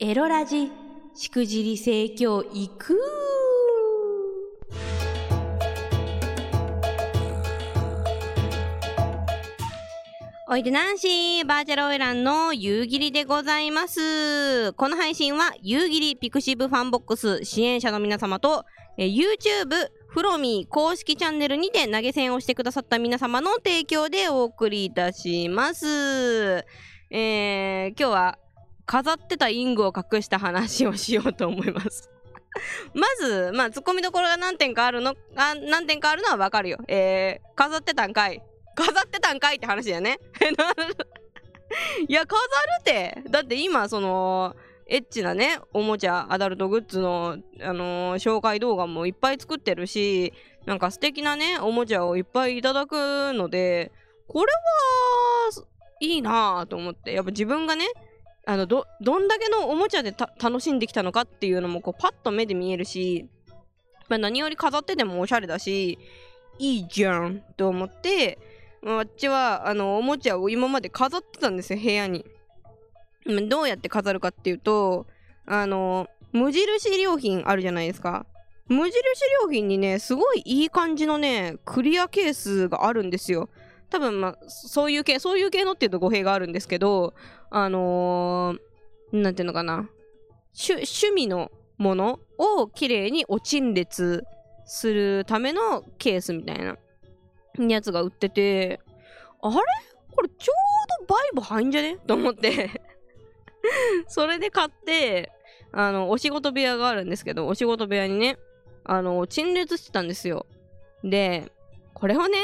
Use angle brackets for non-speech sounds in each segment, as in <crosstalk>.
エロラジ、しくじり盛況行くおいでナンシー、バーチャルオイランの夕霧でございます。この配信は夕霧ピクシブファンボックス支援者の皆様と、え YouTube フロミー公式チャンネルにて投げ銭をしてくださった皆様の提供でお送りいたします。えー、今日は飾ってたイングを隠した話をしようと思います。<laughs> まず、まあ、突っ込みどころが何点かあるの、あ何点かあるのはわかるよ。えー、飾ってたんかい。飾ってたんかいって話だよね。<laughs> いや、飾るって。だって今、その、エッチなね、おもちゃ、アダルトグッズの、あのー紹介動画もいっぱい作ってるし、なんか素敵なね、おもちゃをいっぱいいただくので、これは、いいなぁと思って。やっぱ自分がね、あのどどんだけのおもちゃで楽しんできたのかっていうのもこうパッと目で見えるし、まあ、何より飾っててもおしゃれだしいいじゃんと思ってまああっちはあのおもちゃを今まで飾ってたんですよ部屋に。どうやって飾るかっていうとあの無印良品あるじゃないですか。無印良品にねすごいいい感じのねクリアケースがあるんですよ。多分まあそういう系そういう系のっていうと語弊があるんですけどあのー、なんていうのかな。趣味のものをきれいにお陳列するためのケースみたいなやつが売っててあれ？これちょうどバイブ入んじゃね？と思って。<laughs> それで買ってあのお仕事部屋があるんですけどお仕事部屋にねあの陳列してたんですよ。でこれをね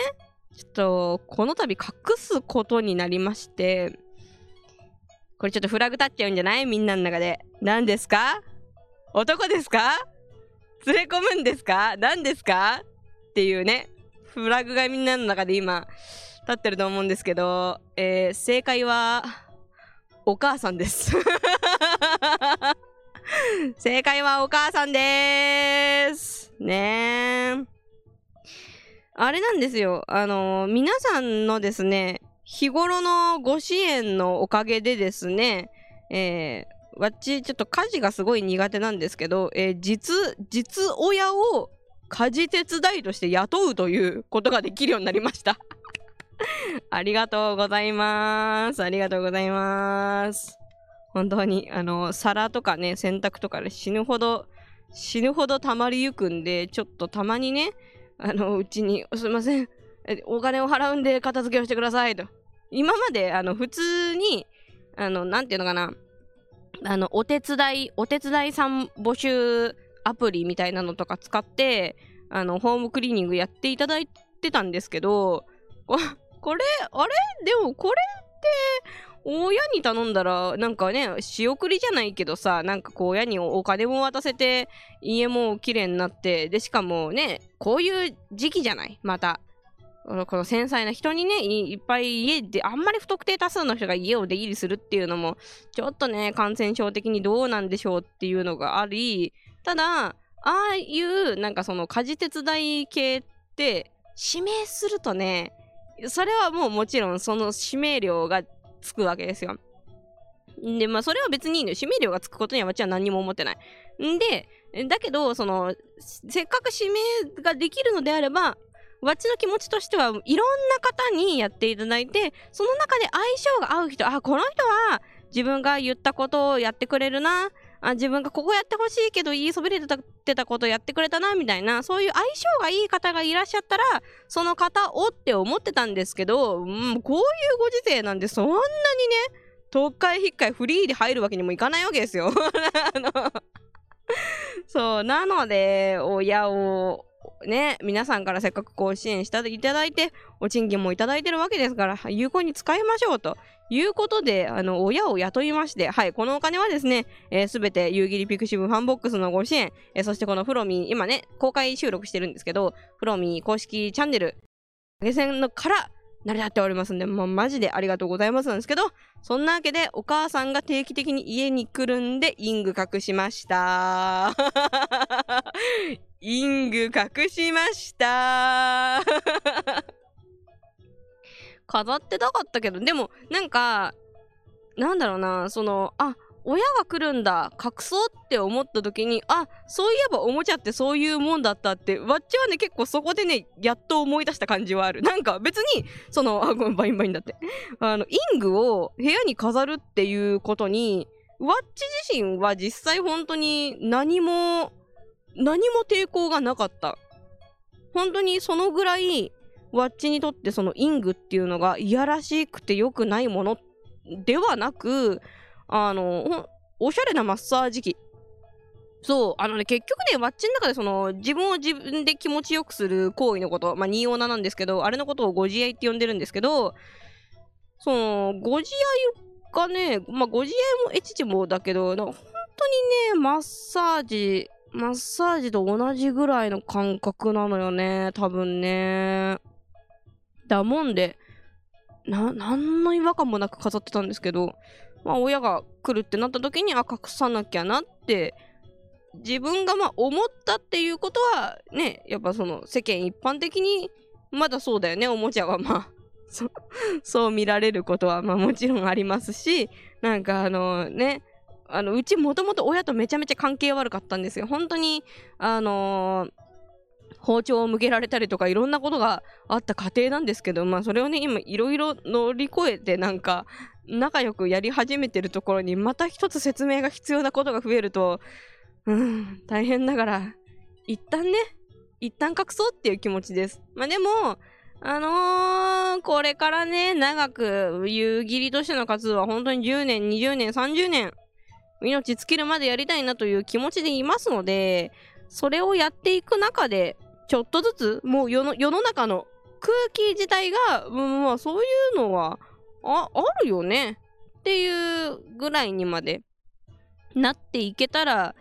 ちょっとこの度隠すことになりましてこれちょっとフラグ立っちゃうんじゃない？みんなの中で。何ですか？男ですか？連れ込むんですか？何ですか？っていうね。フラグがみんなの中で今立ってると思うんですけど、えー正解はお母さんです。正解はお母さんです。<laughs> ねえあれなんですよ。あの皆さんのですね、日頃のご支援のおかげでですね、えー、わっちちょっと家事がすごい苦手なんですけど、えー実、実親を家事手伝いとして雇うということができるようになりました。<laughs> ありがとうございます。ありがとうございます。本当に、あの、皿とかね、洗濯とかで死ぬほど、死ぬほど溜まりゆくんで、ちょっとたまにね、あの、うちに、すいません、お金を払うんで片付けをしてくださいと。今まで、あの、普通に、あの、なんていうのかな、あの、お手伝い、お手伝いさん募集アプリみたいなのとか使って、あの、ホームクリーニングやっていただいてたんですけど、これ、あれ？でもこれって、親に頼んだら、なんかね、仕送りじゃないけどさ、なんかこう親にお金も渡せて、家も綺麗になって、で、しかもね、こういう時期じゃない？また。この繊細な人にねい、いっぱい家で、あんまり不特定多数の人が家を出入りするっていうのも、ちょっとね、感染症的にどうなんでしょうっていうのがあり、ただ、ああいう、なんかその家事手伝い系って、指名するとね、それはもうもちろんその指名料がつくわけですよ。で、まあ、それは別にいいのよ。指名料がつくことには私は何にも思ってない。んで、だけど、その、せっかく指名ができるのであれば、わちの気持ちとしてはいろんな方にやっていただいて、その中で相性が合う人、あ、この人は自分が言ったことをやってくれるな、あ自分がここやってほしいけど言いそびれてたことやってくれたな、みたいな、そういう相性がいい方がいらっしゃったら、その方をって思ってたんですけど、うん、こういうご時世なんで、そんなにね、特会引っかいフリーで入るわけにもいかないわけですよ。<laughs> あのそう、なので、親を、ね、皆さんからせっかくこう支援していただいて、お賃金もいただいてるわけですから、有効に使いましょうということで、あの、親を雇いまして、はい、このお金はですね、えすべて夕霧ピクシブファンボックスのご支援、えーそしてこのフロミー、今ね、公開収録してるんですけど、フロミー公式チャンネル、投げ銭のから成り立っておりますんで、もうマジでありがとうございますなんですけど、そんなわけでお母さんが定期的に家に来るんで、イング隠しました。イング隠しました。<laughs> 飾ってなかったけど、でもなんか、なんだろうな、その、あ、親が来るんだ隠そうって思った時にあそういえばおもちゃってそういうもんだったってわっちはね結構そこでねやっと思い出した感じはあるなんか別にそのあごめんバインバインだってあの淫具を部屋に飾るっていうことにわっち自身は実際本当に何も何も抵抗がなかった。本当にそのぐらいワッチにとってそのイングっていうのがいやらしくて良くないものではなくあのおしゃれなマッサージ機。そうあのね結局ねワッチの中でその自分を自分で気持ちよくする行為のことまあニオナなんですけどあれのことをご自愛って呼んでるんですけどそのご自愛がねまあご自愛もエチチもだけど本当にねマッサージマッサージと同じぐらいの感覚なのよね多分ね。だもんでな何の違和感もなく飾ってたんですけどまあ、親が来るってなった時にあ隠さなきゃなって自分がまあ思ったっていうことはねやっぱその世間一般的にまだそうだよねおもちゃは。まあそ <laughs> そう見られることはまあもちろんありますしなんかあのねあのうちもともと親とめちゃめちゃ関係悪かったんですよ。本当にあのー包丁を向けられたりとかいろんなことがあった過程なんですけどまあそれをね今いろいろ乗り越えてなんか仲良くやり始めてるところにまた一つ説明が必要なことが増えるとうん大変だから一旦ね一旦隠そうっていう気持ちです。まあでもあのー、これからね長く夕霧としての活動は本当に10年20年30年命尽きるまでやりたいなという気持ちでいますのでそれをやっていく中でちょっとずつもう世の世の中の空気自体が、うん、まあそういうのはああるよねっていうぐらいにまでなっていけたら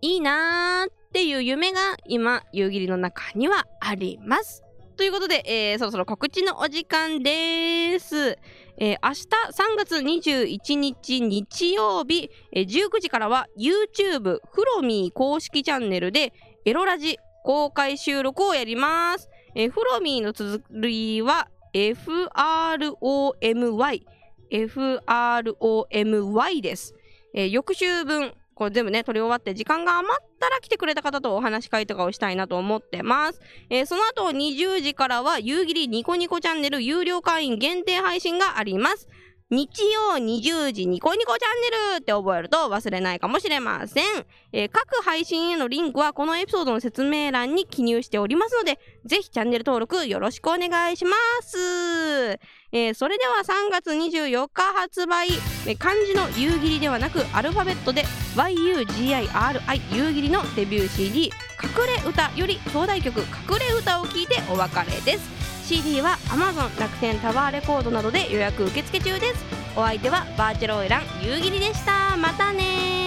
いいなーっていう夢が今夕霧の中にはあります。ということで、えー、そろそろ告知のお時間です。えー、明日3月21日日曜日、えー、19時からは YouTube フロミー公式チャンネルでエロラジ公開収録をやります。えー、フロミーの続きは FROMY FROMY です。えー、翌週分これ全部ね、撮り終わって時間が余ったら来てくれた方とお話し会とかをしたいなと思ってます。えー、その後20時からは夕霧ニコニコチャンネル有料会員限定配信があります。日曜20時ニコニコチャンネルって覚えると忘れないかもしれません、えー、各配信へのリンクはこのエピソードの説明欄に記入しておりますので、ぜひチャンネル登録よろしくお願いします。えー、それでは3月24日発売、えー、漢字の夕霧ではなくアルファベットで YUGIRI 夕霧のデビュー CD 隠れ歌より兄弟曲隠れ歌を聴いてお別れです。CD は Amazon 楽天タワーレコードなどで予約受付中です。お相手はバーチャルオイラン夕霧でした。またね